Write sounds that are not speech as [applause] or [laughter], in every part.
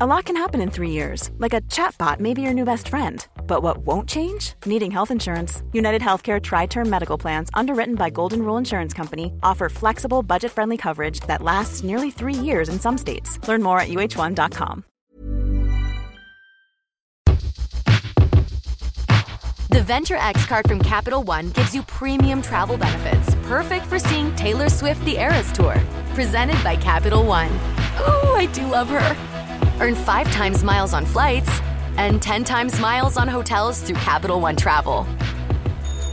A lot can happen in three years, like a chatbot may be your new best friend. But what won't change? Needing health insurance. United Healthcare Tri Term Medical Plans, underwritten by Golden Rule Insurance Company, offer flexible, budget friendly coverage that lasts nearly three years in some states. Learn more at uh1.com. The Venture X card from Capital One gives you premium travel benefits, perfect for seeing Taylor Swift the Eras Tour. Presented by Capital One. Ooh, I do love her. Earn five times miles on flights and 10 times miles on hotels through Capital One Travel.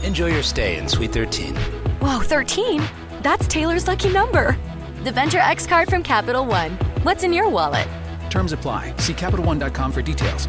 Enjoy your stay in Suite 13. Whoa, 13? That's Taylor's lucky number. The Venture X card from Capital One. What's in your wallet? Terms apply. See CapitalOne.com for details.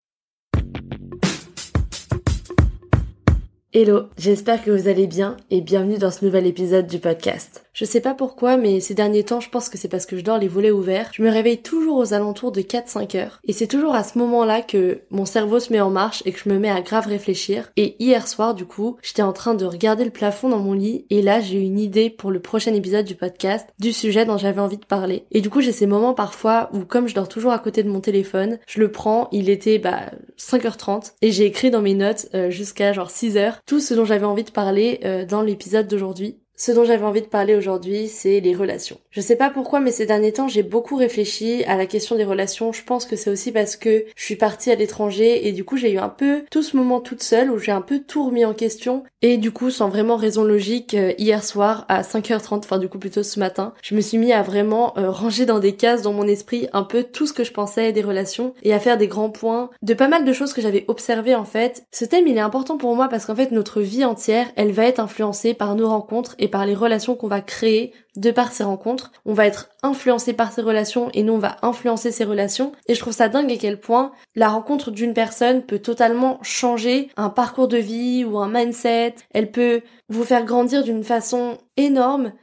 Hello, j'espère que vous allez bien et bienvenue dans ce nouvel épisode du podcast. Je sais pas pourquoi, mais ces derniers temps, je pense que c'est parce que je dors les volets ouverts. Je me réveille toujours aux alentours de 4-5 heures. Et c'est toujours à ce moment-là que mon cerveau se met en marche et que je me mets à grave réfléchir. Et hier soir, du coup, j'étais en train de regarder le plafond dans mon lit et là, j'ai eu une idée pour le prochain épisode du podcast du sujet dont j'avais envie de parler. Et du coup, j'ai ces moments parfois où, comme je dors toujours à côté de mon téléphone, je le prends, il était, bah, 5h30 et j'ai écrit dans mes notes euh, jusqu'à genre 6h tout ce dont j'avais envie de parler euh, dans l'épisode d'aujourd'hui. Ce dont j'avais envie de parler aujourd'hui, c'est les relations. Je sais pas pourquoi, mais ces derniers temps, j'ai beaucoup réfléchi à la question des relations. Je pense que c'est aussi parce que je suis partie à l'étranger et du coup, j'ai eu un peu tout ce moment toute seule où j'ai un peu tout remis en question. Et du coup, sans vraiment raison logique, euh, hier soir à 5h30, enfin du coup plutôt ce matin, je me suis mis à vraiment euh, ranger dans des cases dans mon esprit un peu tout ce que je pensais des relations et à faire des grands points de pas mal de choses que j'avais observées en fait. Ce thème, il est important pour moi parce qu'en fait, notre vie entière, elle va être influencée par nos rencontres et par les relations qu'on va créer de par ces rencontres. On va être influencé par ces relations et nous on va influencer ces relations. Et je trouve ça dingue à quel point la rencontre d'une personne peut totalement changer un parcours de vie ou un mindset. Elle peut vous faire grandir d'une façon énorme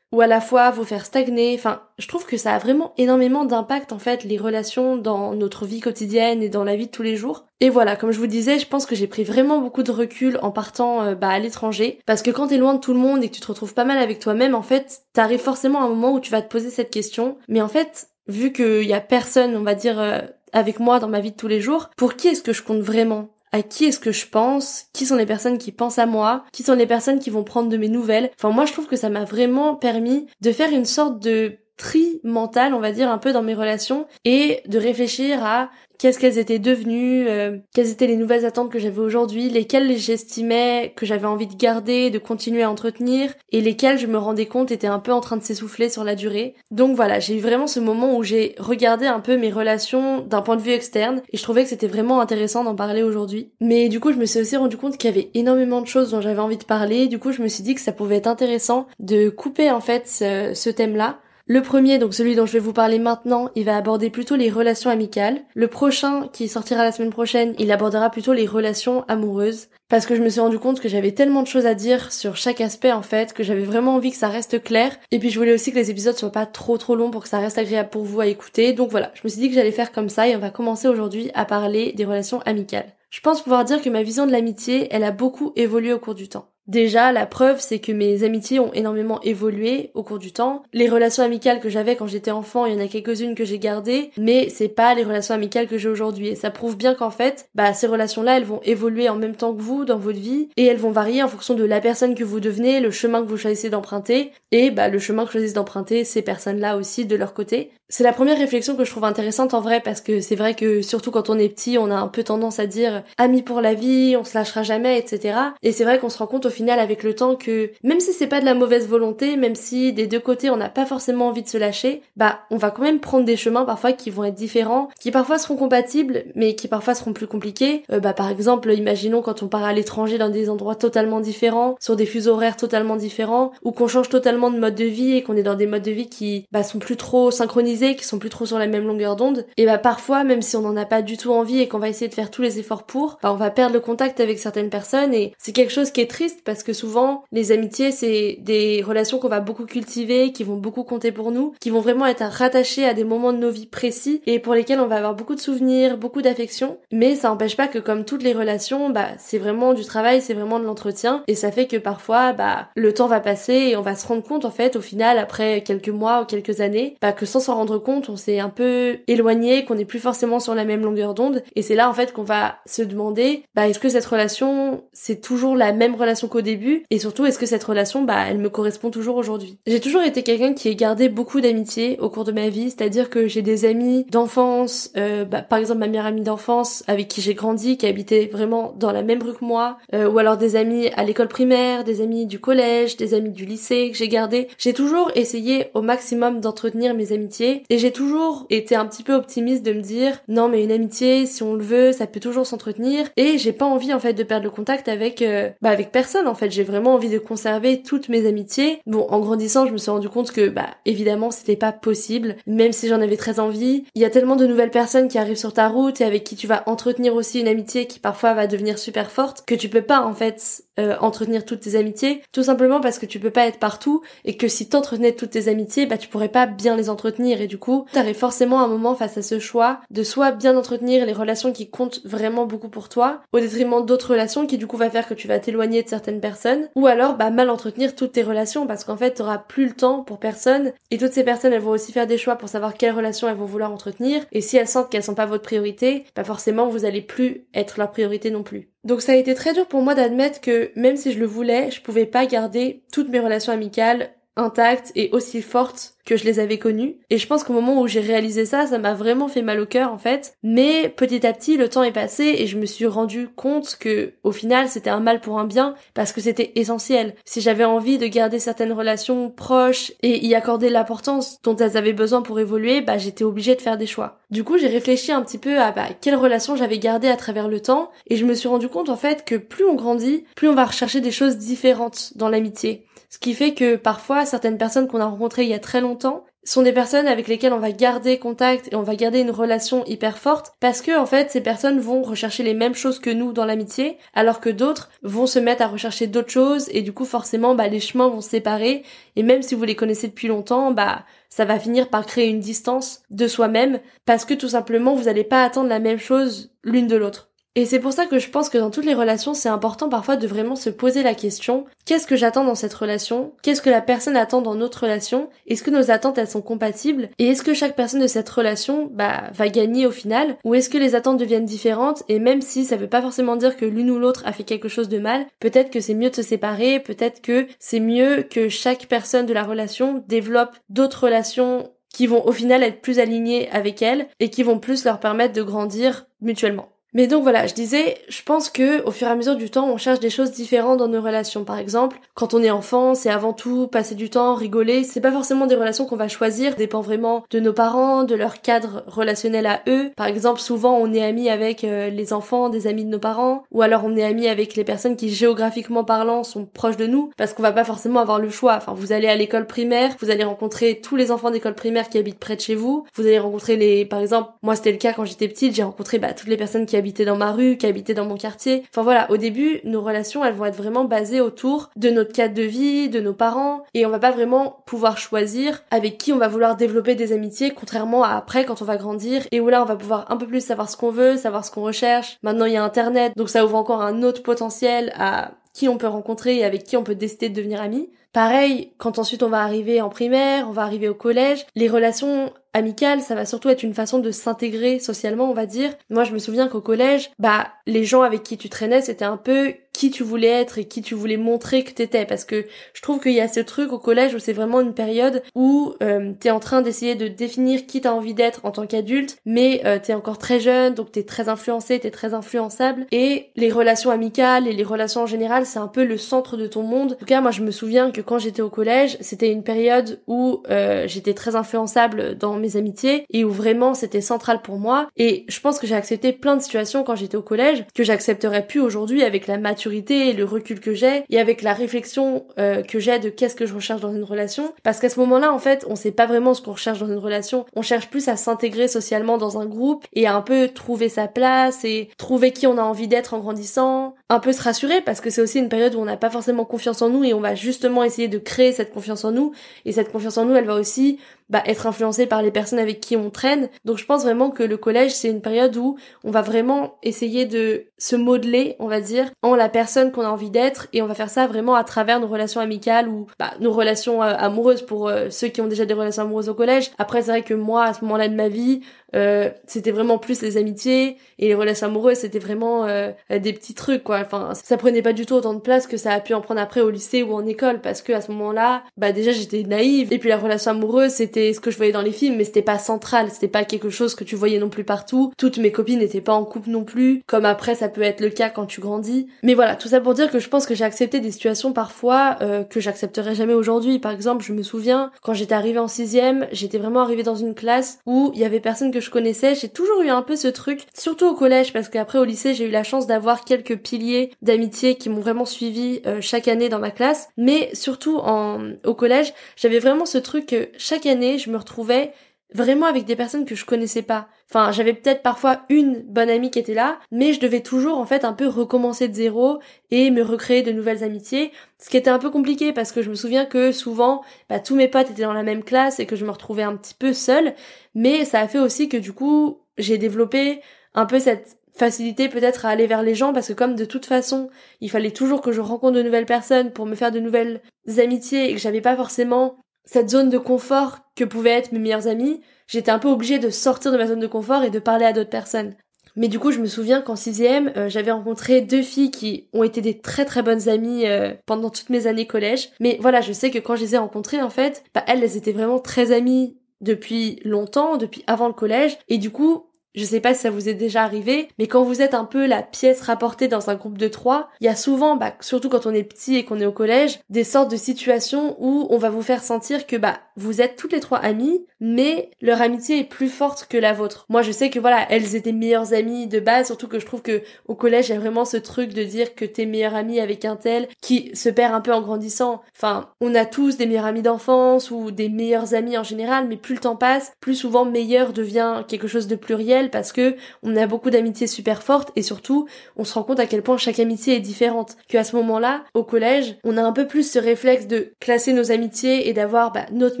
ou à la fois vous faire stagner. Enfin, je trouve que ça a vraiment énormément d'impact en fait les relations dans notre vie quotidienne et dans la vie de tous les jours. Et voilà, comme je vous disais, je pense que j'ai pris vraiment beaucoup de recul en partant euh, bah, à l'étranger parce que quand t'es loin de tout le monde et que tu te retrouves pas mal avec toi-même, en fait, t'arrives forcément à un moment où tu vas te poser cette question. Mais en fait, vu qu'il y a personne, on va dire, euh, avec moi dans ma vie de tous les jours, pour qui est-ce que je compte vraiment? À qui est-ce que je pense, qui sont les personnes qui pensent à moi, qui sont les personnes qui vont prendre de mes nouvelles. Enfin moi je trouve que ça m'a vraiment permis de faire une sorte de tri mental, on va dire, un peu dans mes relations et de réfléchir à qu'est-ce qu'elles étaient devenues, euh, quelles étaient les nouvelles attentes que j'avais aujourd'hui, lesquelles j'estimais que j'avais envie de garder, de continuer à entretenir, et lesquelles je me rendais compte étaient un peu en train de s'essouffler sur la durée. Donc voilà, j'ai eu vraiment ce moment où j'ai regardé un peu mes relations d'un point de vue externe, et je trouvais que c'était vraiment intéressant d'en parler aujourd'hui. Mais du coup, je me suis aussi rendu compte qu'il y avait énormément de choses dont j'avais envie de parler, du coup, je me suis dit que ça pouvait être intéressant de couper en fait ce, ce thème-là Le premier, donc celui dont je vais vous parler maintenant, il va aborder plutôt les relations amicales. Le prochain, qui sortira la semaine prochaine, il abordera plutôt les relations amoureuses. Parce que je me suis rendu compte que j'avais tellement de choses à dire sur chaque aspect en fait, que j'avais vraiment envie que ça reste clair. Et puis je voulais aussi que les épisodes soient pas trop trop longs pour que ça reste agréable pour vous à écouter. Donc voilà, je me suis dit que j'allais faire comme ça et on va commencer aujourd'hui à parler des relations amicales. Je pense pouvoir dire que ma vision de l'amitié, elle a beaucoup évolué au cours du temps. Déjà, la preuve, c'est que mes amitiés ont énormément évolué au cours du temps. Les relations amicales que j'avais quand j'étais enfant, il y en a quelques-unes que j'ai gardées, mais c'est pas les relations amicales que j'ai aujourd'hui. Et ça prouve bien qu'en fait, bah, ces relations-là, elles vont évoluer en même temps que vous dans votre vie, et elles vont varier en fonction de la personne que vous devenez, le chemin que vous choisissez d'emprunter, et bah, le chemin que choisissent d'emprunter ces personnes-là aussi de leur côté. C'est la première réflexion que je trouve intéressante en vrai, parce que c'est vrai que surtout quand on est petit, on a un peu tendance à dire amis pour la vie, on se lâchera jamais, etc. Et c'est vrai qu'on se rend compte au final avec le temps que même si c'est pas de la mauvaise volonté, même si des deux côtés on n'a pas forcément envie de se lâcher, bah on va quand même prendre des chemins parfois qui vont être différents, qui parfois seront compatibles, mais qui parfois seront plus compliqués. Euh, bah par exemple, imaginons quand on part à l'étranger dans des endroits totalement différents, sur des fuseaux horaires totalement différents, ou qu'on change totalement de mode de vie et qu'on est dans des modes de vie qui bah, sont plus trop synchronisés, qui sont plus trop sur la même longueur d'onde, et bah parfois même si on n'en a pas du tout envie et qu'on va essayer de faire tous les efforts pour, bah on va perdre le contact avec certaines personnes. Et c'est quelque chose qui est triste parce que souvent, les amitiés, c'est des relations qu'on va beaucoup cultiver, qui vont beaucoup compter pour nous, qui vont vraiment être rattachées à des moments de nos vies précis et pour lesquels on va avoir beaucoup de souvenirs, beaucoup d'affection. Mais ça n'empêche pas que comme toutes les relations, bah, c'est vraiment du travail, c'est vraiment de l'entretien. Et ça fait que parfois, bah, le temps va passer et on va se rendre compte, en fait, au final, après quelques mois ou quelques années, bah, que sans s'en rendre compte, on s'est un peu éloigné, qu'on n'est plus forcément sur la même longueur d'onde et c'est là, en fait, qu'on va se demander, bah, est-ce que cette relation, c'est toujours la même relation qu'au début? Et surtout est-ce que cette relation bah elle me correspond toujours aujourd'hui? J'ai toujours été quelqu'un qui a gardé beaucoup d'amitié au cours de ma vie, c'est-à-dire que j'ai des amis d'enfance, euh, bah, par exemple ma meilleure amie d'enfance avec qui j'ai grandi, qui habitait vraiment dans la même rue que moi, euh, ou alors des amis à l'école primaire, des amis du collège, des amis du lycée que j'ai gardé. J'ai toujours essayé au maximum d'entretenir mes amitiés et j'ai toujours été un petit peu optimiste de me dire non mais une amitié si on le veut ça peut toujours s'entretenir et j'ai pas envie en fait de perdre le contact avec euh, bah avec personne en fait j'ai vraiment envie de conserver toutes mes amitiés. Bon, en grandissant, je me suis rendu compte que, bah, évidemment, c'était pas possible, même si j'en avais très envie. Il y a tellement de nouvelles personnes qui arrivent sur ta route et avec qui tu vas entretenir aussi une amitié qui parfois va devenir super forte, que tu peux pas, en fait, euh, entretenir toutes tes amitiés, tout simplement parce que tu peux pas être partout et que si t'entretenais toutes tes amitiés, bah, tu pourrais pas bien les entretenir et du coup, t'arrives forcément un moment face à ce choix de soit bien entretenir les relations qui comptent vraiment beaucoup pour toi, au détriment d'autres relations qui du coup va faire que tu vas t'éloigner de certaines personnes, ou alors alors bah mal entretenir toutes tes relations parce qu'en fait t'auras plus le temps pour personne et toutes ces personnes elles vont aussi faire des choix pour savoir quelles relations elles vont vouloir entretenir et si elles sentent qu'elles sont pas votre priorité, bah forcément vous allez plus être leur priorité non plus. Donc ça a été très dur pour moi d'admettre que même si je le voulais, je pouvais pas garder toutes mes relations amicales intactes et aussi fortes que je les avais connues. Et je pense qu'au moment où j'ai réalisé ça, ça m'a vraiment fait mal au cœur en fait. Mais petit à petit, le temps est passé et je me suis rendu compte que au final, c'était un mal pour un bien parce que c'était essentiel. Si j'avais envie de garder certaines relations proches et y accorder l'importance dont elles avaient besoin pour évoluer, bah j'étais obligée de faire des choix. Du coup, j'ai réfléchi un petit peu à bah, quelles relations j'avais gardées à travers le temps et je me suis rendu compte en fait que plus on grandit, plus on va rechercher des choses différentes dans l'amitié. Ce qui fait que parfois, certaines personnes qu'on a rencontrées il y a très longtemps sont des personnes avec lesquelles on va garder contact et on va garder une relation hyper forte parce que en fait ces personnes vont rechercher les mêmes choses que nous dans l'amitié alors que d'autres vont se mettre à rechercher d'autres choses et du coup forcément bah les chemins vont se séparer et même si vous les connaissez depuis longtemps bah ça va finir par créer une distance de soi-même parce que tout simplement vous n'allez pas attendre la même chose l'une de l'autre. Et c'est pour ça que je pense que dans toutes les relations, c'est important parfois de vraiment se poser la question, qu'est-ce que j'attends dans cette relation? Qu'est-ce que la personne attend dans notre relation? Est-ce que nos attentes, elles sont compatibles? Et est-ce que chaque personne de cette relation, bah, va gagner au final? Ou est-ce que les attentes deviennent différentes? Et même si ça veut pas forcément dire que l'une ou l'autre a fait quelque chose de mal, peut-être que c'est mieux de se séparer, peut-être que c'est mieux que chaque personne de la relation développe d'autres relations qui vont au final être plus alignées avec elle et qui vont plus leur permettre de grandir mutuellement. Mais donc voilà, je disais, je pense que au fur et à mesure du temps, on cherche des choses différentes dans nos relations. Par exemple, quand on est enfant, c'est avant tout passer du temps, rigoler. C'est pas forcément des relations qu'on va choisir, dépend vraiment de nos parents, de leur cadre relationnel à eux. Par exemple, souvent on est amis avec euh, les enfants des amis de nos parents, ou alors on est amis avec les personnes qui géographiquement parlant sont proches de nous, parce qu'on va pas forcément avoir le choix. Enfin, vous allez à l'école primaire, vous allez rencontrer tous les enfants d'école primaire qui habitent près de chez vous. Vous allez rencontrer les, par exemple, moi c'était le cas quand j'étais petite, j'ai rencontré bah, toutes les personnes qui habitaient dans ma rue, qui habitaient dans mon quartier. Enfin voilà, au début, nos relations, elles vont être vraiment basées autour de notre cadre de vie, de nos parents, et on va pas vraiment pouvoir choisir avec qui on va vouloir développer des amitiés, contrairement à après quand on va grandir, et où là on va pouvoir un peu plus savoir ce qu'on veut, savoir ce qu'on recherche. Maintenant il y a internet, donc ça ouvre encore un autre potentiel à on peut rencontrer et avec qui on peut décider de devenir amis. Pareil, quand ensuite on va arriver en primaire, on va arriver au collège, les relations amicales, ça va surtout être une façon de s'intégrer socialement, on va dire. Moi, je me souviens qu'au collège, bah, les gens avec qui tu traînais, c'était un peu qui tu voulais être et qui tu voulais montrer que t'étais. Parce que je trouve qu'il y a ce truc au collège où c'est vraiment une période où euh, t'es en train d'essayer de définir qui t'as envie d'être en tant qu'adulte mais euh, t'es encore très jeune donc t'es très influencé t'es très influençable. Et les relations amicales et les relations en général c'est un peu le centre de ton monde. En tout cas moi je me souviens que quand j'étais au collège c'était une période où euh, j'étais très influençable dans mes amitiés et où vraiment c'était central pour moi. Et je pense que j'ai accepté plein de situations quand j'étais au collège que j'accepterais plus aujourd'hui avec la maturité et le recul que j'ai et avec la réflexion euh, que j'ai de qu'est-ce que je recherche dans une relation. Parce qu'à ce moment-là en fait on sait pas vraiment ce qu'on recherche dans une relation. On cherche plus à s'intégrer socialement dans un groupe et à un peu trouver sa place et trouver qui on a envie d'être en grandissant un peu se rassurer parce que c'est aussi une période où on n'a pas forcément confiance en nous et on va justement essayer de créer cette confiance en nous et cette confiance en nous elle va aussi bah, être influencé par les personnes avec qui on traîne. Donc je pense vraiment que le collège, c'est une période où on va vraiment essayer de se modeler, on va dire, en la personne qu'on a envie d'être et on va faire ça vraiment à travers nos relations amicales ou bah, nos relations euh, amoureuses pour euh, ceux qui ont déjà des relations amoureuses au collège. Après, c'est vrai que moi, à ce moment-là de ma vie, euh, c'était vraiment plus les amitiés et les relations amoureuses c'était vraiment euh, des petits trucs quoi. Enfin ça prenait pas du tout autant de place que ça a pu en prendre après au lycée ou en école parce que à ce moment-là bah déjà j'étais naïve. Et puis la relation amoureuse c'était ce que je voyais dans les films mais c'était pas central. C'était pas quelque chose que tu voyais non plus partout. Toutes mes copines n'étaient pas en couple non plus comme après ça peut être le cas quand tu grandis. Mais voilà tout ça pour dire que je pense que j'ai accepté des situations parfois euh, que j'accepterai jamais aujourd'hui. Par exemple je me souviens quand j'étais arrivée en sixième j'étais vraiment arrivée dans une classe où il y avait personne que je connaissais, j'ai toujours eu un peu ce truc, surtout au collège, parce qu'après au lycée j'ai eu la chance d'avoir quelques piliers d'amitié qui m'ont vraiment suivi euh, chaque année dans ma classe, mais surtout en, au collège, j'avais vraiment ce truc que chaque année je me retrouvais vraiment avec des personnes que je connaissais pas. Enfin, j'avais peut-être parfois une bonne amie qui était là, mais je devais toujours en fait un peu recommencer de zéro et me recréer de nouvelles amitiés, ce qui était un peu compliqué parce que je me souviens que souvent, bah, tous mes potes étaient dans la même classe et que je me retrouvais un petit peu seule, mais ça a fait aussi que du coup, j'ai développé un peu cette facilité peut-être à aller vers les gens parce que comme de toute façon il fallait toujours que je rencontre de nouvelles personnes pour me faire de nouvelles amitiés et que j'avais pas forcément cette zone de confort que pouvaient être mes meilleurs amis, j'étais un peu obligée de sortir de ma zone de confort et de parler à d'autres personnes. Mais du coup, je me souviens qu'en sixième, euh, j'avais rencontré deux filles qui ont été des très très bonnes amies euh, pendant toutes mes années collège. Mais voilà, je sais que quand je les ai rencontrées, en fait, bah, elles, elles étaient vraiment très amies depuis longtemps, depuis avant le collège. Et du coup, je sais pas si ça vous est déjà arrivé, mais quand vous êtes un peu la pièce rapportée dans un groupe de trois, il y a souvent, bah, surtout quand on est petit et qu'on est au collège, des sortes de situations où on va vous faire sentir que bah vous êtes toutes les trois amies, mais leur amitié est plus forte que la vôtre. Moi, je sais que voilà, elles étaient meilleures amies de base, surtout que je trouve que au collège, il y a vraiment ce truc de dire que t'es meilleure amie avec un tel qui se perd un peu en grandissant. Enfin, on a tous des meilleurs amis d'enfance ou des meilleurs amis en général, mais plus le temps passe, plus souvent meilleur devient quelque chose de pluriel parce que on a beaucoup d'amitiés super fortes et surtout on se rend compte à quel point chaque amitié est différente. Que à ce moment-là, au collège, on a un peu plus ce réflexe de classer nos amitiés et d'avoir bah, notre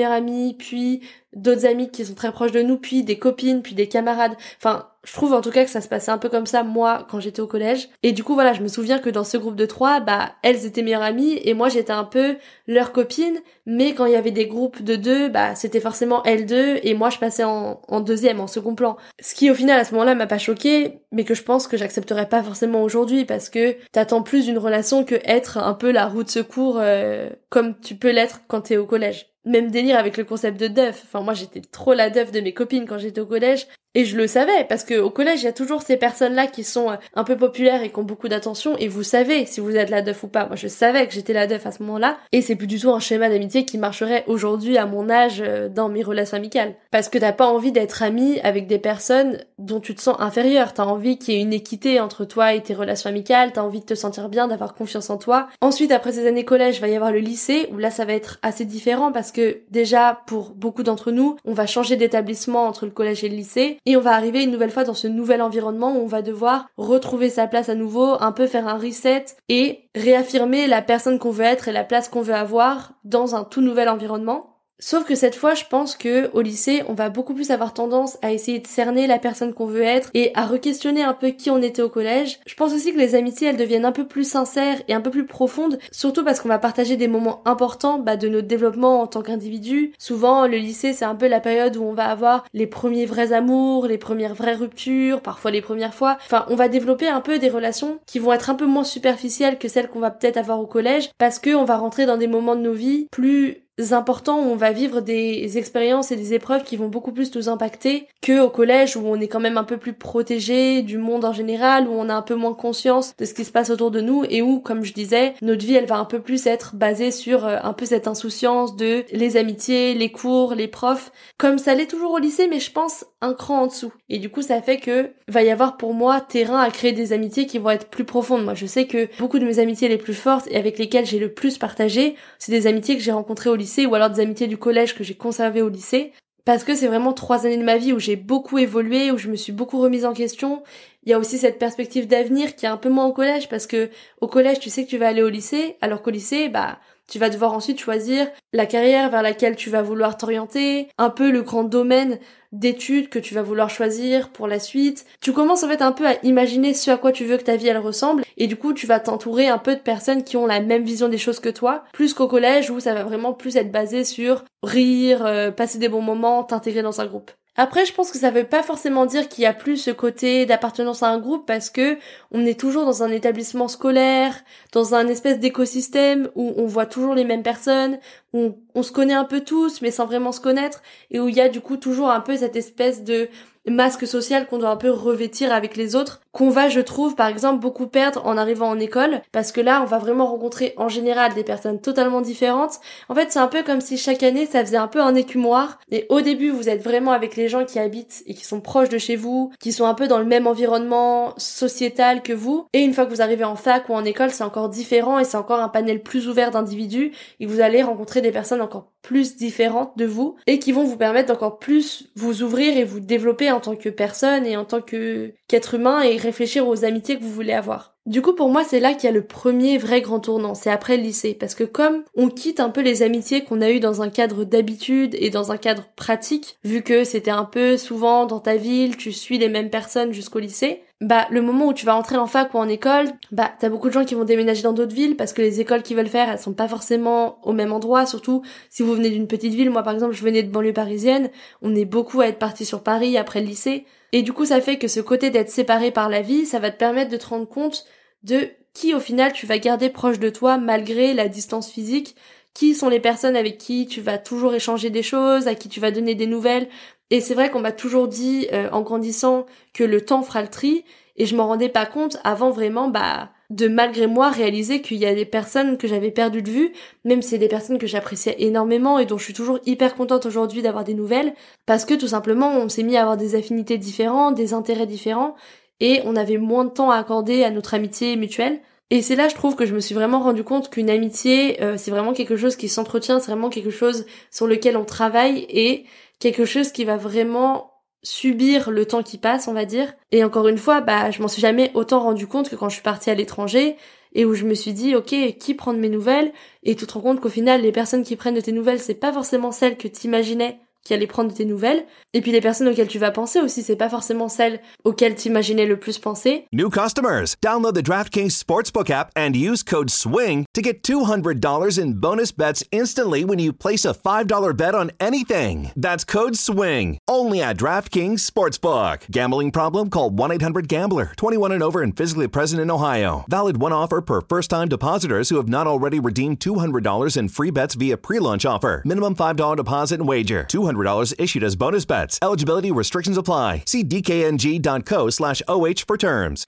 meilleur ami, puis d'autres amis qui sont très proches de nous, puis des copines, puis des camarades. Enfin, je trouve en tout cas que ça se passait un peu comme ça moi quand j'étais au collège. Et du coup voilà, je me souviens que dans ce groupe de trois, bah elles étaient meilleures amies et moi j'étais un peu leur copine. Mais quand il y avait des groupes de deux, bah c'était forcément elles deux et moi je passais en, en deuxième, en second plan. Ce qui au final à ce moment-là m'a pas choqué, mais que je pense que j'accepterais pas forcément aujourd'hui parce que t'attends plus d'une relation que être un peu la roue de secours euh, comme tu peux l'être quand t'es au collège même délire avec le concept de deuf. Enfin, moi, j'étais trop la deuf de mes copines quand j'étais au collège. Et je le savais, parce que au collège, il y a toujours ces personnes-là qui sont euh, un peu populaires et qui ont beaucoup d'attention, et vous savez si vous êtes la deuf ou pas. Moi, je savais que j'étais la deuf à ce moment-là, et c'est plus du tout un schéma d'amitié qui marcherait aujourd'hui à mon âge euh, dans mes relations amicales. Parce que t'as pas envie d'être ami avec des personnes dont tu te sens inférieur. T'as envie qu'il y ait une équité entre toi et tes relations amicales, t'as envie de te sentir bien, d'avoir confiance en toi. Ensuite, après ces années collège, va y avoir le lycée, où là, ça va être assez différent, parce que déjà, pour beaucoup d'entre nous, on va changer d'établissement entre le collège et le lycée, et on va arriver une nouvelle fois dans ce nouvel environnement où on va devoir retrouver sa place à nouveau, un peu faire un reset et réaffirmer la personne qu'on veut être et la place qu'on veut avoir dans un tout nouvel environnement. Sauf que cette fois, je pense que au lycée, on va beaucoup plus avoir tendance à essayer de cerner la personne qu'on veut être et à re-questionner un peu qui on était au collège. Je pense aussi que les amitiés, elles deviennent un peu plus sincères et un peu plus profondes, surtout parce qu'on va partager des moments importants bah, de notre développement en tant qu'individu. Souvent, le lycée, c'est un peu la période où on va avoir les premiers vrais amours, les premières vraies ruptures, parfois les premières fois. Enfin, on va développer un peu des relations qui vont être un peu moins superficielles que celles qu'on va peut-être avoir au collège, parce qu'on va rentrer dans des moments de nos vies plus importants où on va vivre des expériences et des épreuves qui vont beaucoup plus nous impacter que au collège où on est quand même un peu plus protégé du monde en général, où on a un peu moins conscience de ce qui se passe autour de nous et où, comme je disais, notre vie elle va un peu plus être basée sur euh, un peu cette insouciance de les amitiés, les cours, les profs, comme ça l'est toujours au lycée, mais je pense un cran en dessous. Et du coup, ça fait que va y avoir pour moi terrain à créer des amitiés qui vont être plus profondes. Moi, je sais que beaucoup de mes amitiés les plus fortes et avec lesquelles j'ai le plus partagé, c'est des amitiés que j'ai rencontrées au lycée ou alors des amitiés du collège que j'ai conservées au lycée. Parce que c'est vraiment trois années de ma vie où j'ai beaucoup évolué, où je me suis beaucoup remise en question. Il y a aussi cette perspective d'avenir qui est un peu moins au collège parce que au collège tu sais que tu vas aller au lycée, alors qu'au lycée, bah, tu vas devoir ensuite choisir la carrière vers laquelle tu vas vouloir t'orienter, un peu le grand domaine d'études que tu vas vouloir choisir pour la suite. Tu commences en fait un peu à imaginer ce à quoi tu veux que ta vie elle ressemble et du coup tu vas t'entourer un peu de personnes qui ont la même vision des choses que toi, plus qu'au collège où ça va vraiment plus être basé sur rire, euh, passer des bons moments, t'intégrer dans un groupe. Après, je pense que ça veut pas forcément dire qu'il y a plus ce côté d'appartenance à un groupe parce que on est toujours dans un établissement scolaire, dans un espèce d'écosystème où on voit toujours les mêmes personnes, où on se connaît un peu tous mais sans vraiment se connaître et où il y a du coup toujours un peu cette espèce de masque social qu'on doit un peu revêtir avec les autres, qu'on va, je trouve, par exemple, beaucoup perdre en arrivant en école, parce que là, on va vraiment rencontrer en général des personnes totalement différentes. En fait, c'est un peu comme si chaque année, ça faisait un peu un écumoire, et au début, vous êtes vraiment avec les gens qui habitent et qui sont proches de chez vous, qui sont un peu dans le même environnement sociétal que vous, et une fois que vous arrivez en fac ou en école, c'est encore différent et c'est encore un panel plus ouvert d'individus, et vous allez rencontrer des personnes encore plus différentes de vous, et qui vont vous permettre d'encore plus vous ouvrir et vous développer en tant que personne et en tant que qu'être humain et réfléchir aux amitiés que vous voulez avoir. Du coup, pour moi, c'est là qu'il y a le premier vrai grand tournant, c'est après le lycée, parce que comme on quitte un peu les amitiés qu'on a eues dans un cadre d'habitude et dans un cadre pratique, vu que c'était un peu souvent dans ta ville, tu suis les mêmes personnes jusqu'au lycée, bah le moment où tu vas entrer en fac ou en école, bah t'as beaucoup de gens qui vont déménager dans d'autres villes parce que les écoles qu'ils veulent faire, elles sont pas forcément au même endroit, surtout si vous venez d'une petite ville. Moi par exemple, je venais de banlieue parisienne, on est beaucoup à être parti sur Paris après le lycée, et du coup ça fait que ce côté d'être séparé par la vie, ça va te permettre de te rendre compte de qui au final tu vas garder proche de toi malgré la distance physique, qui sont les personnes avec qui tu vas toujours échanger des choses, à qui tu vas donner des nouvelles, et c'est vrai qu'on m'a toujours dit euh, en grandissant que le temps fera le tri et je m'en rendais pas compte avant vraiment bah de malgré moi réaliser qu'il y a des personnes que j'avais perdues de vue, même si c'est des personnes que j'appréciais énormément et dont je suis toujours hyper contente aujourd'hui d'avoir des nouvelles, parce que tout simplement on s'est mis à avoir des affinités différentes, des intérêts différents, et on avait moins de temps à accorder à notre amitié mutuelle. Et c'est là, je trouve, que je me suis vraiment rendu compte qu'une amitié, euh, c'est vraiment quelque chose qui s'entretient, c'est vraiment quelque chose sur lequel on travaille et quelque chose qui va vraiment subir le temps qui passe, on va dire. Et encore une fois, bah, je m'en suis jamais autant rendu compte que quand je suis partie à l'étranger et où je me suis dit, ok, qui prend de mes nouvelles? Et tu te rends compte qu'au final, les personnes qui prennent de tes nouvelles, c'est pas forcément celles que t'imaginais qui allait prendre tes nouvelles. Et puis les personnes auxquelles tu vas penser aussi, c'est pas forcément celles auxquelles t'imaginais le plus penser. New customers, download the DraftKings Sportsbook app and use code SWING to get $200 in bonus bets instantly when you place a $5 bet on anything. That's code SWING, only at DraftKings Sportsbook. Gambling problem? Call 1-800-GAMBLER. 21 and over and physically present in Ohio. Valid one offer per first-time depositors who have not already redeemed $200 in free bets via pre-launch offer. Minimum $5 deposit and wager. 200 $200 issued as bonus bets. Eligibility restrictions apply. See dkng.co slash OH for terms.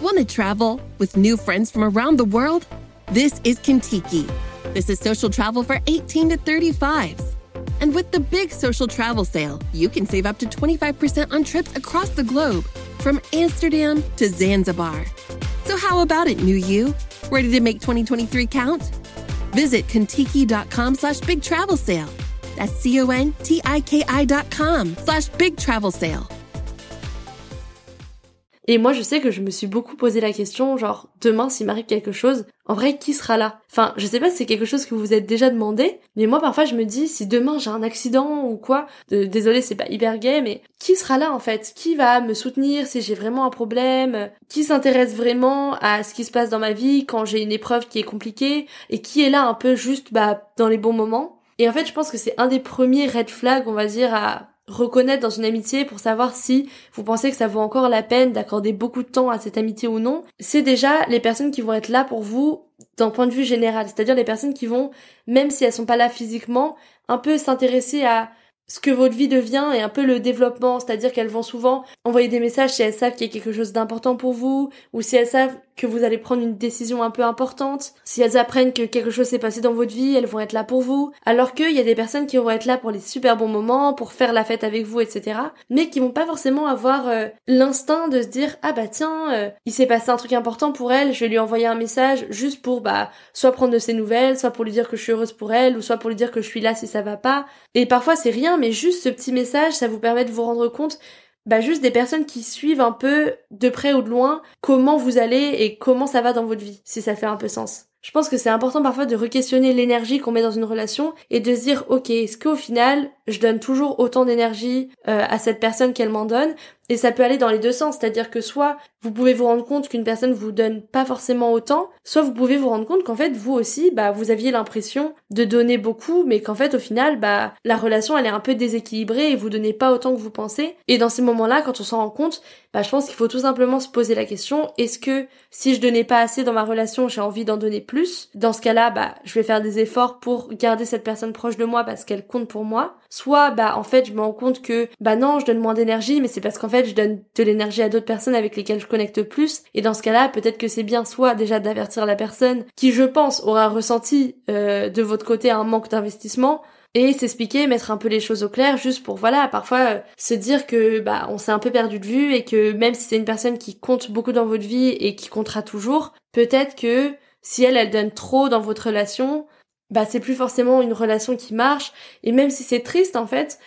Want to travel with new friends from around the world? This is Kentiki. This is social travel for 18 to 35s. And with the big social travel sale, you can save up to 25% on trips across the globe, from Amsterdam to Zanzibar. So how about it, new you? Ready to make 2023 count? Visit Kontiki.com slash big travel sale. C-O-N-T-I-K-I dot com slash big travel sale. Et moi, je sais que je me suis beaucoup posé la question, genre, demain, s'il m'arrive quelque chose, en vrai, qui sera là? Enfin, je sais pas si c'est quelque chose que vous vous êtes déjà demandé, mais moi, parfois, je me dis, si demain j'ai un accident ou quoi, désolé, c'est pas hyper gay, mais qui sera là, en fait? Qui va me soutenir si j'ai vraiment un problème? Qui s'intéresse vraiment à ce qui se passe dans ma vie quand j'ai une épreuve qui est compliquée? Et qui est là un peu juste, bah, dans les bons moments? Et en fait, je pense que c'est un des premiers red flags, on va dire, à reconnaître dans une amitié pour savoir si vous pensez que ça vaut encore la peine d'accorder beaucoup de temps à cette amitié ou non, c'est déjà les personnes qui vont être là pour vous d'un point de vue général, c'est-à-dire les personnes qui vont, même si elles sont pas là physiquement, un peu s'intéresser à ce que votre vie devient et un peu le développement, c'est-à-dire qu'elles vont souvent envoyer des messages si elles savent qu'il y a quelque chose d'important pour vous, ou si elles savent que vous allez prendre une décision un peu importante, si elles apprennent que quelque chose s'est passé dans votre vie, elles vont être là pour vous, alors qu'il y a des personnes qui vont être là pour les super bons moments, pour faire la fête avec vous, etc., mais qui vont pas forcément avoir euh, l'instinct de se dire ah bah tiens, euh, il s'est passé un truc important pour elle, je vais lui envoyer un message juste pour bah soit prendre de ses nouvelles, soit pour lui dire que je suis heureuse pour elle, ou soit pour lui dire que je suis là si ça va pas. Et parfois c'est rien, mais juste ce petit message, ça vous permet de vous rendre compte bah juste des personnes qui suivent un peu de près ou de loin comment vous allez et comment ça va dans votre vie, si ça fait un peu sens. Je pense que c'est important parfois de re-questionner l'énergie qu'on met dans une relation et de se dire ok est-ce qu'au final je donne toujours autant d'énergie euh, à cette personne qu'elle m'en donne? Et ça peut aller dans les deux sens, c'est-à-dire que soit vous pouvez vous rendre compte qu'une personne vous donne pas forcément autant, soit vous pouvez vous rendre compte qu'en fait vous aussi, bah vous aviez l'impression de donner beaucoup, mais qu'en fait au final, bah la relation elle est un peu déséquilibrée et vous donnez pas autant que vous pensez. Et dans ces moments-là, quand on s'en rend compte, bah je pense qu'il faut tout simplement se poser la question est-ce que si je donnais pas assez dans ma relation, j'ai envie d'en donner plus? Dans ce cas-là, bah je vais faire des efforts pour garder cette personne proche de moi parce qu'elle compte pour moi. Soit bah en fait je me rends compte que bah non, je donne moins d'énergie, mais c'est parce qu'en fait je donne de l'énergie à d'autres personnes avec lesquelles je connecte plus. Et dans ce cas-là, peut-être que c'est bien soit déjà d'avertir la personne qui, je pense, aura ressenti euh, de votre côté un manque d'investissement, et s'expliquer, mettre un peu les choses au clair, juste pour voilà, parfois euh, se dire que bah on s'est un peu perdu de vue et que même si c'est une personne qui compte beaucoup dans votre vie et qui comptera toujours, peut-être que si elle elle donne trop dans votre relation, bah c'est plus forcément une relation qui marche et même si c'est triste en fait,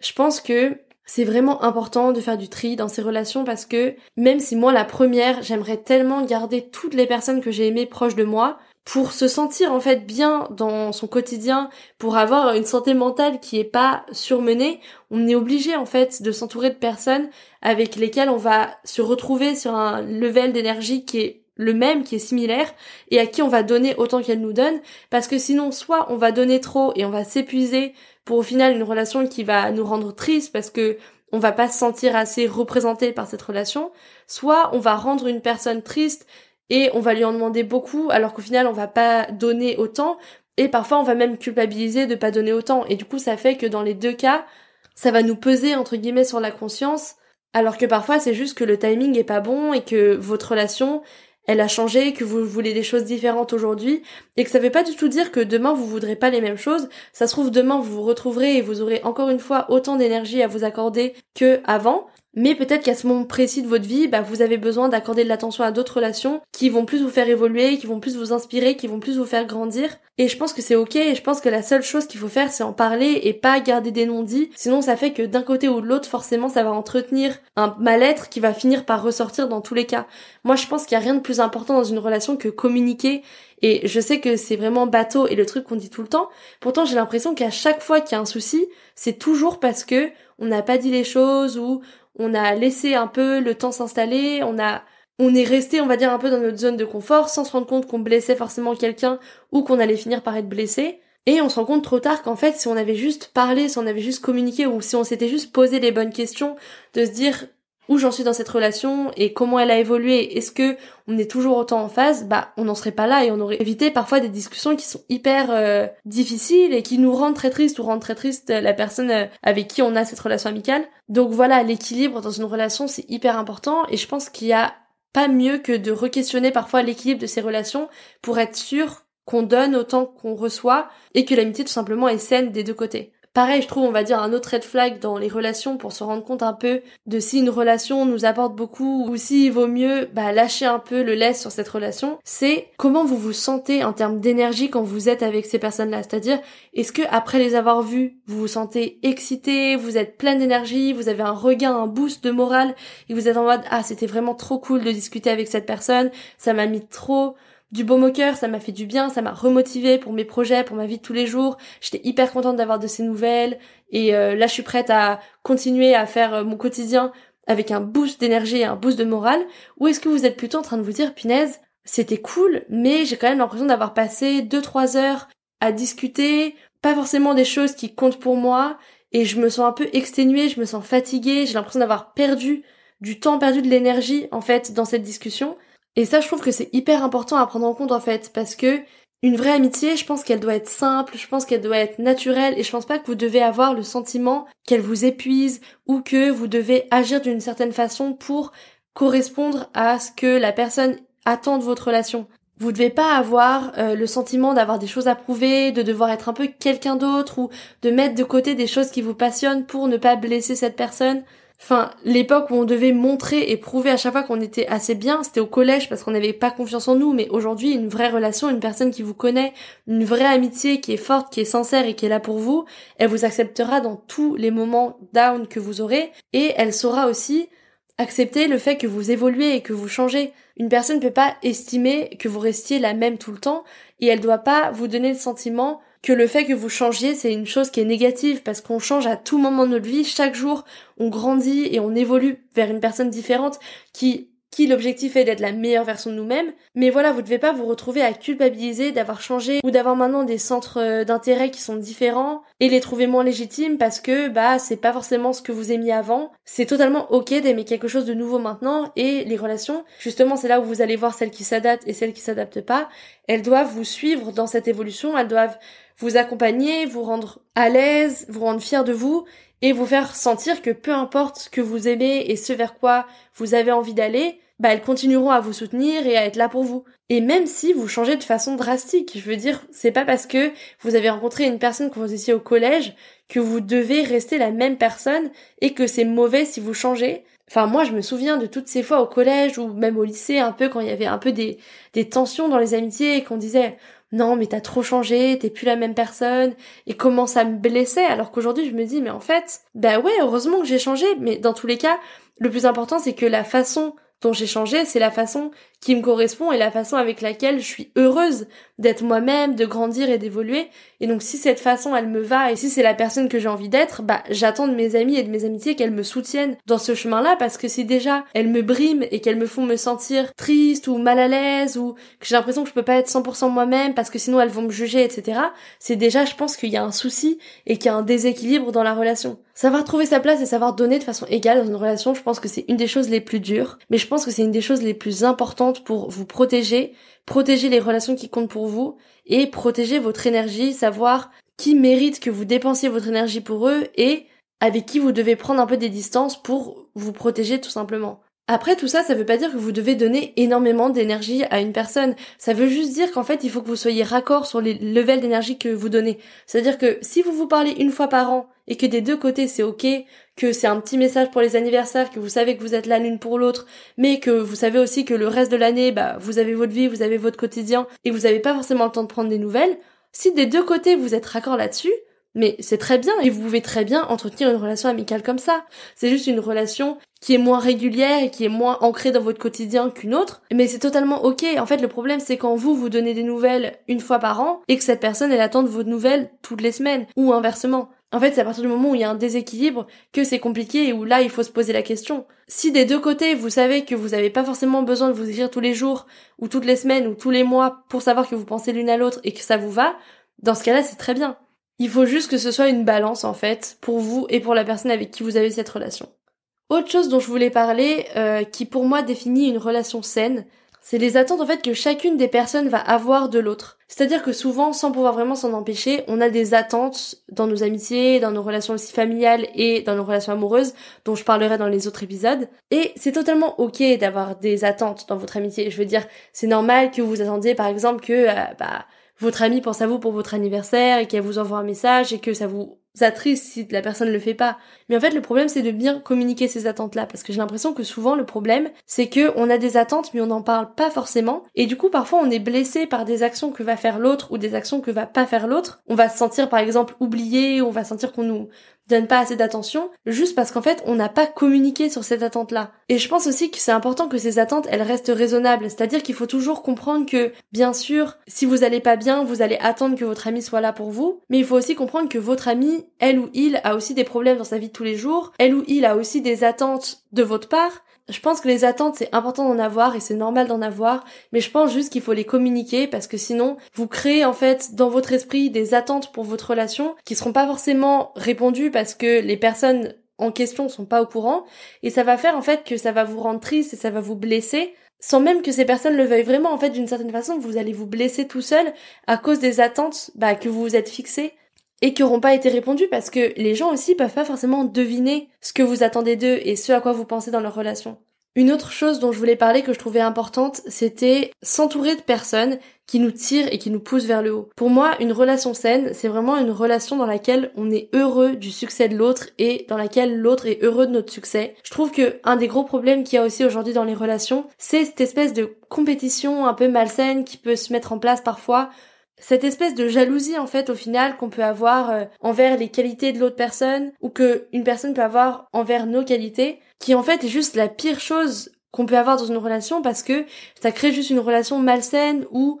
je pense que c'est vraiment important de faire du tri dans ces relations parce que même si moi la première, j'aimerais tellement garder toutes les personnes que j'ai aimées proches de moi pour se sentir en fait bien dans son quotidien, pour avoir une santé mentale qui est pas surmenée, on est obligé en fait de s'entourer de personnes avec lesquelles on va se retrouver sur un level d'énergie qui est le même, qui est similaire, et à qui on va donner autant qu'elle nous donne, parce que sinon soit on va donner trop et on va s'épuiser pour au final une relation qui va nous rendre triste parce que on va pas se sentir assez représenté par cette relation, soit on va rendre une personne triste et on va lui en demander beaucoup alors qu'au final on va pas donner autant et parfois on va même culpabiliser de pas donner autant. Et du coup ça fait que dans les deux cas ça va nous peser entre guillemets sur la conscience alors que parfois c'est juste que le timing est pas bon et que votre relation elle a changé, que vous voulez des choses différentes aujourd'hui, et que ça veut pas du tout dire que demain vous voudrez pas les mêmes choses. Ça se trouve demain vous vous retrouverez et vous aurez encore une fois autant d'énergie à vous accorder que avant. Mais peut-être qu'à ce moment précis de votre vie, bah, vous avez besoin d'accorder de l'attention à d'autres relations qui vont plus vous faire évoluer, qui vont plus vous inspirer, qui vont plus vous faire grandir. Et je pense que c'est ok, et je pense que la seule chose qu'il faut faire, c'est en parler et pas garder des non-dits. Sinon, ça fait que d'un côté ou de l'autre, forcément, ça va entretenir un mal-être qui va finir par ressortir dans tous les cas. Moi, je pense qu'il n'y a rien de plus important dans une relation que communiquer et je sais que c'est vraiment bateau et le truc qu'on dit tout le temps. Pourtant, j'ai l'impression qu'à chaque fois qu'il y a un souci, c'est toujours parce que on n'a pas dit les choses ou on a laissé un peu le temps s'installer, on a on est resté, on va dire, un peu dans notre zone de confort sans se rendre compte qu'on blessait forcément quelqu'un ou qu'on allait finir par être blessé. Et on se rend compte trop tard qu'en fait, si on avait juste parlé, si on avait juste communiqué ou si on s'était juste posé les bonnes questions, de se dire où j'en suis dans cette relation et comment elle a évolué, est-ce que on est toujours autant en phase, bah on n'en serait pas là et on aurait évité parfois des discussions qui sont hyper euh, difficiles et qui nous rendent très tristes ou rendent très triste la personne euh, avec qui on a cette relation amicale. Donc voilà, l'équilibre dans une relation c'est hyper important et je pense qu'il y a pas mieux que de re-questionner parfois l'équilibre de ces relations pour être sûr qu'on donne autant qu'on reçoit et que l'amitié tout simplement est saine des deux côtés. Pareil, je trouve, on va dire, un autre red flag dans les relations pour se rendre compte un peu de si une relation nous apporte beaucoup ou s'il vaut mieux bah, lâcher un peu le laisse sur cette relation, c'est comment vous vous sentez en termes d'énergie quand vous êtes avec ces personnes-là. C'est-à-dire, est-ce que après les avoir vues, vous vous sentez excité, vous êtes plein d'énergie, vous avez un regain, un boost de morale et vous êtes en mode ah c'était vraiment trop cool de discuter avec cette personne, ça m'a mis trop du baume au ça m'a fait du bien, ça m'a remotivé pour mes projets, pour ma vie de tous les jours. J'étais hyper contente d'avoir de ces nouvelles et euh, là je suis prête à continuer à faire euh, mon quotidien avec un boost d'énergie et un boost de morale. Ou est-ce que vous êtes plutôt en train de vous dire, Pinaise, c'était cool, mais j'ai quand même l'impression d'avoir passé 2-3 heures à discuter, pas forcément des choses qui comptent pour moi, et je me sens un peu exténuée, je me sens fatiguée, j'ai l'impression d'avoir perdu du temps, perdu de l'énergie en fait dans cette discussion. Et ça, je trouve que c'est hyper important à prendre en compte en fait, parce que une vraie amitié, je pense qu'elle doit être simple, je pense qu'elle doit être naturelle, et je pense pas que vous devez avoir le sentiment qu'elle vous épuise ou que vous devez agir d'une certaine façon pour correspondre à ce que la personne attend de votre relation. Vous devez pas avoir euh, le sentiment d'avoir des choses à prouver, de devoir être un peu quelqu'un d'autre ou de mettre de côté des choses qui vous passionnent pour ne pas blesser cette personne. Enfin, l'époque où on devait montrer et prouver à chaque fois qu'on était assez bien, c'était au collège parce qu'on n'avait pas confiance en nous, mais aujourd'hui, une vraie relation, une personne qui vous connaît, une vraie amitié qui est forte, qui est sincère et qui est là pour vous, elle vous acceptera dans tous les moments down que vous aurez et elle saura aussi accepter le fait que vous évoluez et que vous changez. Une personne ne peut pas estimer que vous restiez la même tout le temps et elle doit pas vous donner le sentiment que le fait que vous changiez, c'est une chose qui est négative parce qu'on change à tout moment de notre vie. Chaque jour, on grandit et on évolue vers une personne différente qui qui l'objectif est d'être la meilleure version de nous-mêmes. Mais voilà, vous devez pas vous retrouver à culpabiliser d'avoir changé ou d'avoir maintenant des centres euh, d'intérêt qui sont différents et les trouver moins légitimes parce que bah c'est pas forcément ce que vous aimiez avant. C'est totalement ok d'aimer quelque chose de nouveau maintenant et les relations, justement c'est là où vous allez voir celles qui s'adaptent et celles qui s'adaptent pas. Elles doivent vous suivre dans cette évolution, elles doivent vous accompagner, vous rendre à l'aise, vous rendre fier de vous et vous faire sentir que peu importe ce que vous aimez et ce vers quoi vous avez envie d'aller, bah elles continueront à vous soutenir et à être là pour vous. Et même si vous changez de façon drastique, je veux dire, c'est pas parce que vous avez rencontré une personne quand vous étiez au collège que vous devez rester la même personne et que c'est mauvais si vous changez. Enfin, moi, je me souviens de toutes ces fois au collège ou même au lycée, un peu quand il y avait un peu des, des tensions dans les amitiés et qu'on disait, non mais t'as trop changé, t'es plus la même personne, et comment ça me blessait, alors qu'aujourd'hui je me dis mais en fait, bah ouais, heureusement que j'ai changé, mais dans tous les cas, le plus important c'est que la façon dont j'ai changé, c'est la façon qui me correspond et la façon avec laquelle je suis heureuse d'être moi-même, de grandir et d'évoluer. Et donc si cette façon elle me va et si c'est la personne que j'ai envie d'être, bah j'attends de mes amis et de mes amitiés qu'elles me soutiennent dans ce chemin-là parce que si déjà elles me briment et qu'elles me font me sentir triste ou mal à l'aise ou que j'ai l'impression que je peux pas être 100% moi-même parce que sinon elles vont me juger, etc. C'est déjà, je pense qu'il y a un souci et qu'il y a un déséquilibre dans la relation. Savoir trouver sa place et savoir donner de façon égale dans une relation, je pense que c'est une des choses les plus dures, mais je pense que c'est une des choses les plus importantes pour vous protéger, protéger les relations qui comptent pour vous et protéger votre énergie, savoir qui mérite que vous dépensiez votre énergie pour eux et avec qui vous devez prendre un peu des distances pour vous protéger tout simplement. Après tout ça, ça veut pas dire que vous devez donner énormément d'énergie à une personne. Ça veut juste dire qu'en fait, il faut que vous soyez raccord sur les levels d'énergie que vous donnez. C'est-à-dire que si vous vous parlez une fois par an et que des deux côtés c'est ok, que c'est un petit message pour les anniversaires, que vous savez que vous êtes là l'une pour l'autre, mais que vous savez aussi que le reste de l'année, bah, vous avez votre vie, vous avez votre quotidien et vous avez pas forcément le temps de prendre des nouvelles. Si des deux côtés vous êtes raccord là-dessus, mais c'est très bien et vous pouvez très bien entretenir une relation amicale comme ça. C'est juste une relation qui est moins régulière et qui est moins ancrée dans votre quotidien qu'une autre. Mais c'est totalement ok. En fait, le problème c'est quand vous vous donnez des nouvelles une fois par an et que cette personne elle attend vos nouvelles toutes les semaines ou inversement. En fait, c'est à partir du moment où il y a un déséquilibre que c'est compliqué et où là, il faut se poser la question. Si des deux côtés, vous savez que vous n'avez pas forcément besoin de vous écrire tous les jours, ou toutes les semaines, ou tous les mois pour savoir que vous pensez l'une à l'autre et que ça vous va, dans ce cas-là, c'est très bien. Il faut juste que ce soit une balance en fait pour vous et pour la personne avec qui vous avez cette relation. Autre chose dont je voulais parler, euh, qui pour moi définit une relation saine, c'est les attentes en fait que chacune des personnes va avoir de l'autre. C'est-à-dire que souvent, sans pouvoir vraiment s'en empêcher, on a des attentes dans nos amitiés, dans nos relations aussi familiales et dans nos relations amoureuses, dont je parlerai dans les autres épisodes. Et c'est totalement ok d'avoir des attentes dans votre amitié. Je veux dire, c'est normal que vous attendiez par exemple que euh, bah, votre amie pense à vous pour votre anniversaire et qu'elle vous envoie un message et que ça vous attriste si la personne ne le fait pas. Mais en fait, le problème, c'est de bien communiquer ces attentes-là, parce que j'ai l'impression que souvent, le problème, c'est que on a des attentes, mais on n'en parle pas forcément, et du coup, parfois, on est blessé par des actions que va faire l'autre ou des actions que va pas faire l'autre. On va se sentir, par exemple, oublié, on va sentir qu'on nous donne pas assez d'attention, juste parce qu'en fait, on n'a pas communiqué sur cette attente-là. Et je pense aussi que c'est important que ces attentes, elles restent raisonnables. C'est-à-dire qu'il faut toujours comprendre que, bien sûr, si vous allez pas bien, vous allez attendre que votre ami soit là pour vous, mais il faut aussi comprendre que votre ami, elle ou il, a aussi des problèmes dans sa vie de tous les jours, elle ou il a aussi des attentes de votre part, je pense que les attentes, c'est important d'en avoir et c'est normal d'en avoir, mais je pense juste qu'il faut les communiquer parce que sinon, vous créez en fait dans votre esprit des attentes pour votre relation qui seront pas forcément répondues parce que les personnes en question sont pas au courant et ça va faire en fait que ça va vous rendre triste et ça va vous blesser sans même que ces personnes le veuillent vraiment. En fait d'une certaine façon vous allez vous blesser tout seul à cause des attentes bah, que vous vous êtes fixées et qui n'auront pas été répondues parce que les gens aussi peuvent pas forcément deviner ce que vous attendez d'eux et ce à quoi vous pensez dans leur relation. Une autre chose dont je voulais parler que je trouvais importante, c'était s'entourer de personnes qui nous tirent et qui nous poussent vers le haut. Pour moi, une relation saine, c'est vraiment une relation dans laquelle on est heureux du succès de l'autre et dans laquelle l'autre est heureux de notre succès. Je trouve que un des gros problèmes qu'il y a aussi aujourd'hui dans les relations, c'est cette espèce de compétition un peu malsaine qui peut se mettre en place parfois cette espèce de jalousie en fait au final qu'on peut avoir euh, envers les qualités de l'autre personne ou que une personne peut avoir envers nos qualités qui en fait est juste la pire chose qu'on peut avoir dans une relation parce que ça crée juste une relation malsaine où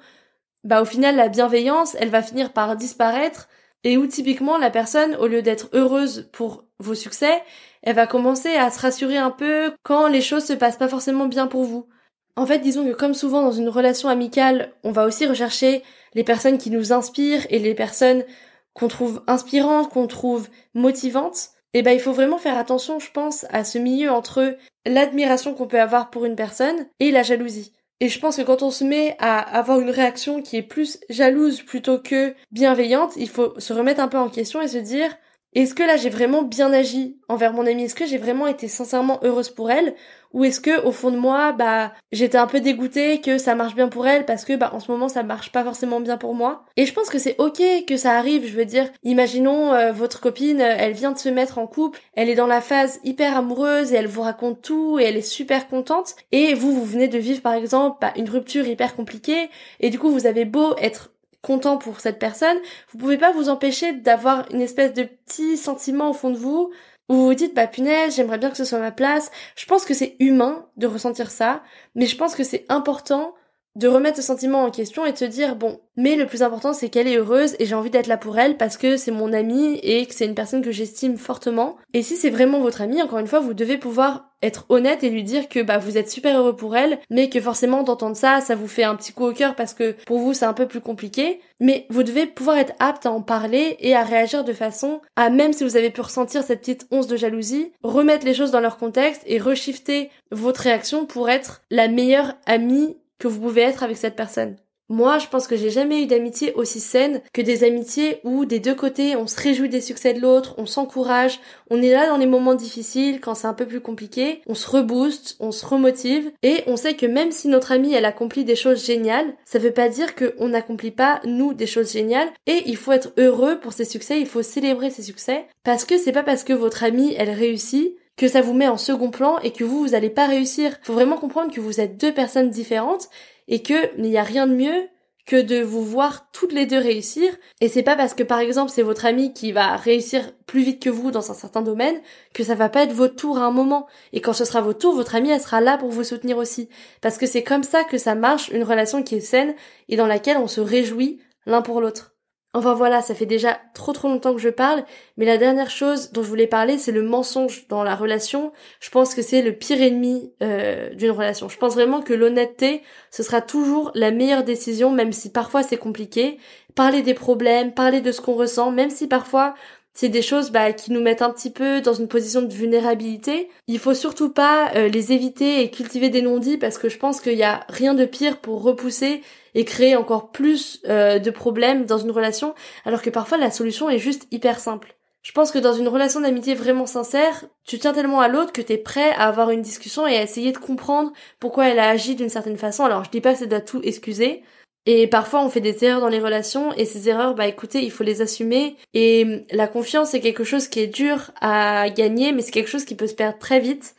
bah au final la bienveillance elle va finir par disparaître et où typiquement la personne au lieu d'être heureuse pour vos succès elle va commencer à se rassurer un peu quand les choses se passent pas forcément bien pour vous en fait, disons que comme souvent dans une relation amicale, on va aussi rechercher les personnes qui nous inspirent et les personnes qu'on trouve inspirantes, qu'on trouve motivantes. Eh ben, il faut vraiment faire attention, je pense, à ce milieu entre l'admiration qu'on peut avoir pour une personne et la jalousie. Et je pense que quand on se met à avoir une réaction qui est plus jalouse plutôt que bienveillante, il faut se remettre un peu en question et se dire, est-ce que là j'ai vraiment bien agi envers mon amie? Est-ce que j'ai vraiment été sincèrement heureuse pour elle? Ou est-ce que au fond de moi, bah j'étais un peu dégoûtée que ça marche bien pour elle parce que bah en ce moment ça marche pas forcément bien pour moi? Et je pense que c'est ok que ça arrive. Je veux dire, imaginons euh, votre copine, euh, elle vient de se mettre en couple, elle est dans la phase hyper amoureuse et elle vous raconte tout et elle est super contente. Et vous, vous venez de vivre par exemple bah, une rupture hyper compliquée et du coup vous avez beau être content pour cette personne, vous pouvez pas vous empêcher d'avoir une espèce de petit sentiment au fond de vous où vous vous dites bah punaise, j'aimerais bien que ce soit ma place. Je pense que c'est humain de ressentir ça, mais je pense que c'est important de remettre ce sentiment en question et de se dire bon, mais le plus important c'est qu'elle est heureuse et j'ai envie d'être là pour elle parce que c'est mon amie et que c'est une personne que j'estime fortement. Et si c'est vraiment votre amie, encore une fois, vous devez pouvoir être honnête et lui dire que bah vous êtes super heureux pour elle, mais que forcément d'entendre ça, ça vous fait un petit coup au cœur parce que pour vous c'est un peu plus compliqué. Mais vous devez pouvoir être apte à en parler et à réagir de façon à même si vous avez pu ressentir cette petite once de jalousie, remettre les choses dans leur contexte et reshifter votre réaction pour être la meilleure amie que vous pouvez être avec cette personne. Moi, je pense que j'ai jamais eu d'amitié aussi saine que des amitiés où des deux côtés on se réjouit des succès de l'autre, on s'encourage, on est là dans les moments difficiles, quand c'est un peu plus compliqué, on se rebooste, on se remotive et on sait que même si notre amie elle accomplit des choses géniales, ça veut pas dire qu'on n'accomplit pas nous des choses géniales et il faut être heureux pour ses succès, il faut célébrer ses succès parce que c'est pas parce que votre amie elle réussit que ça vous met en second plan et que vous, vous allez pas réussir. Faut vraiment comprendre que vous êtes deux personnes différentes et que il n'y a rien de mieux que de vous voir toutes les deux réussir. Et c'est pas parce que par exemple c'est votre ami qui va réussir plus vite que vous dans un certain domaine que ça va pas être votre tour à un moment. Et quand ce sera votre tour, votre ami elle sera là pour vous soutenir aussi. Parce que c'est comme ça que ça marche une relation qui est saine et dans laquelle on se réjouit l'un pour l'autre. Enfin voilà, ça fait déjà trop trop longtemps que je parle, mais la dernière chose dont je voulais parler, c'est le mensonge dans la relation. Je pense que c'est le pire ennemi euh, d'une relation. Je pense vraiment que l'honnêteté, ce sera toujours la meilleure décision, même si parfois c'est compliqué. Parler des problèmes, parler de ce qu'on ressent, même si parfois c'est des choses bah, qui nous mettent un petit peu dans une position de vulnérabilité. Il faut surtout pas euh, les éviter et cultiver des non-dits parce que je pense qu'il y a rien de pire pour repousser et créer encore plus euh, de problèmes dans une relation, alors que parfois la solution est juste hyper simple. Je pense que dans une relation d'amitié vraiment sincère, tu tiens tellement à l'autre que t'es prêt à avoir une discussion et à essayer de comprendre pourquoi elle a agi d'une certaine façon. Alors je dis pas que ça doit tout excuser, et parfois, on fait des erreurs dans les relations et ces erreurs, bah écoutez, il faut les assumer. Et la confiance, c'est quelque chose qui est dur à gagner, mais c'est quelque chose qui peut se perdre très vite.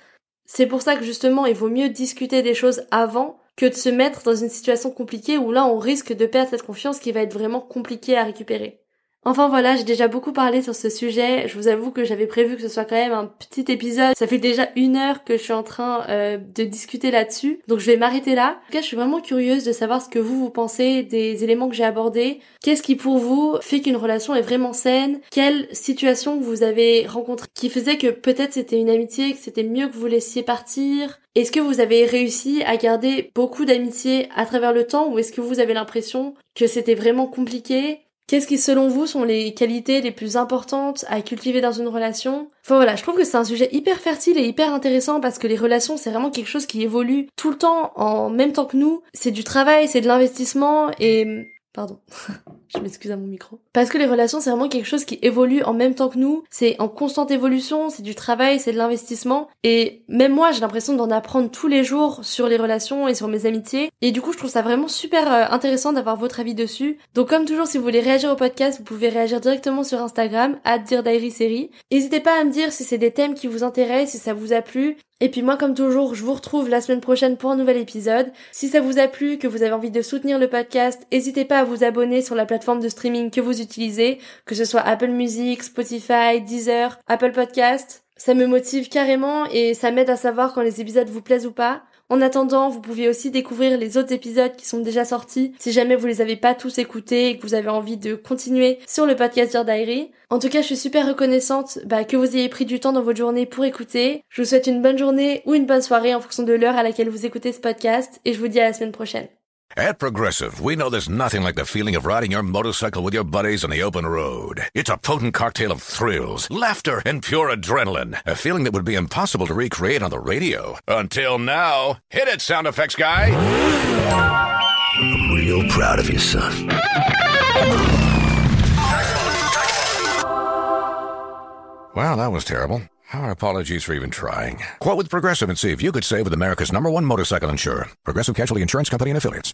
C'est pour ça que justement, il vaut mieux discuter des choses avant que de se mettre dans une situation compliquée où là, on risque de perdre cette confiance qui va être vraiment compliquée à récupérer. Enfin voilà, j'ai déjà beaucoup parlé sur ce sujet. Je vous avoue que j'avais prévu que ce soit quand même un petit épisode. Ça fait déjà une heure que je suis en train euh, de discuter là-dessus. Donc je vais m'arrêter là. En tout cas, je suis vraiment curieuse de savoir ce que vous, vous pensez des éléments que j'ai abordés. Qu'est-ce qui pour vous fait qu'une relation est vraiment saine? Quelle situation vous avez rencontrée qui faisait que peut-être c'était une amitié, que c'était mieux que vous laissiez partir? Est-ce que vous avez réussi à garder beaucoup d'amitié à travers le temps ou est-ce que vous avez l'impression que c'était vraiment compliqué? Qu'est-ce qui, selon vous, sont les qualités les plus importantes à cultiver dans une relation? Enfin voilà, je trouve que c'est un sujet hyper fertile et hyper intéressant parce que les relations, c'est vraiment quelque chose qui évolue tout le temps en même temps que nous. C'est du travail, c'est de l'investissement et Pardon, [laughs] je m'excuse à mon micro. Parce que les relations, c'est vraiment quelque chose qui évolue en même temps que nous. C'est en constante évolution, c'est du travail, c'est de l'investissement. Et même moi, j'ai l'impression d'en apprendre tous les jours sur les relations et sur mes amitiés. Et du coup, je trouve ça vraiment super euh, intéressant d'avoir votre avis dessus. Donc comme toujours, si vous voulez réagir au podcast, vous pouvez réagir directement sur Instagram, à dire. N'hésitez pas à me dire si c'est des thèmes qui vous intéressent, si ça vous a plu. Et puis moi, comme toujours, je vous retrouve la semaine prochaine pour un nouvel épisode. Si ça vous a plu, que vous avez envie de soutenir le podcast, n'hésitez pas à vous abonner sur la plateforme de streaming que vous utilisez, que ce soit Apple Music, Spotify, Deezer, Apple Podcast. Ça me motive carrément et ça m'aide à savoir quand les épisodes vous plaisent ou pas. En attendant, vous pouvez aussi découvrir les autres épisodes qui sont déjà sortis si jamais vous les avez pas tous écoutés et que vous avez envie de continuer sur le podcast Diary. En tout cas, je suis super reconnaissante bah, que vous ayez pris du temps dans votre journée pour écouter. Je vous souhaite une bonne journée ou une bonne soirée en fonction de l'heure à laquelle vous écoutez ce podcast et je vous dis à la semaine prochaine. At Progressive, we know there's nothing like the feeling of riding your motorcycle with your buddies on the open road. It's a potent cocktail of thrills, laughter, and pure adrenaline. A feeling that would be impossible to recreate on the radio. Until now. Hit it, sound effects guy! I'm real proud of you, son. Wow, that was terrible. Our apologies for even trying. Quote with Progressive and see if you could save with America's number one motorcycle insurer. Progressive Casualty Insurance Company and Affiliates.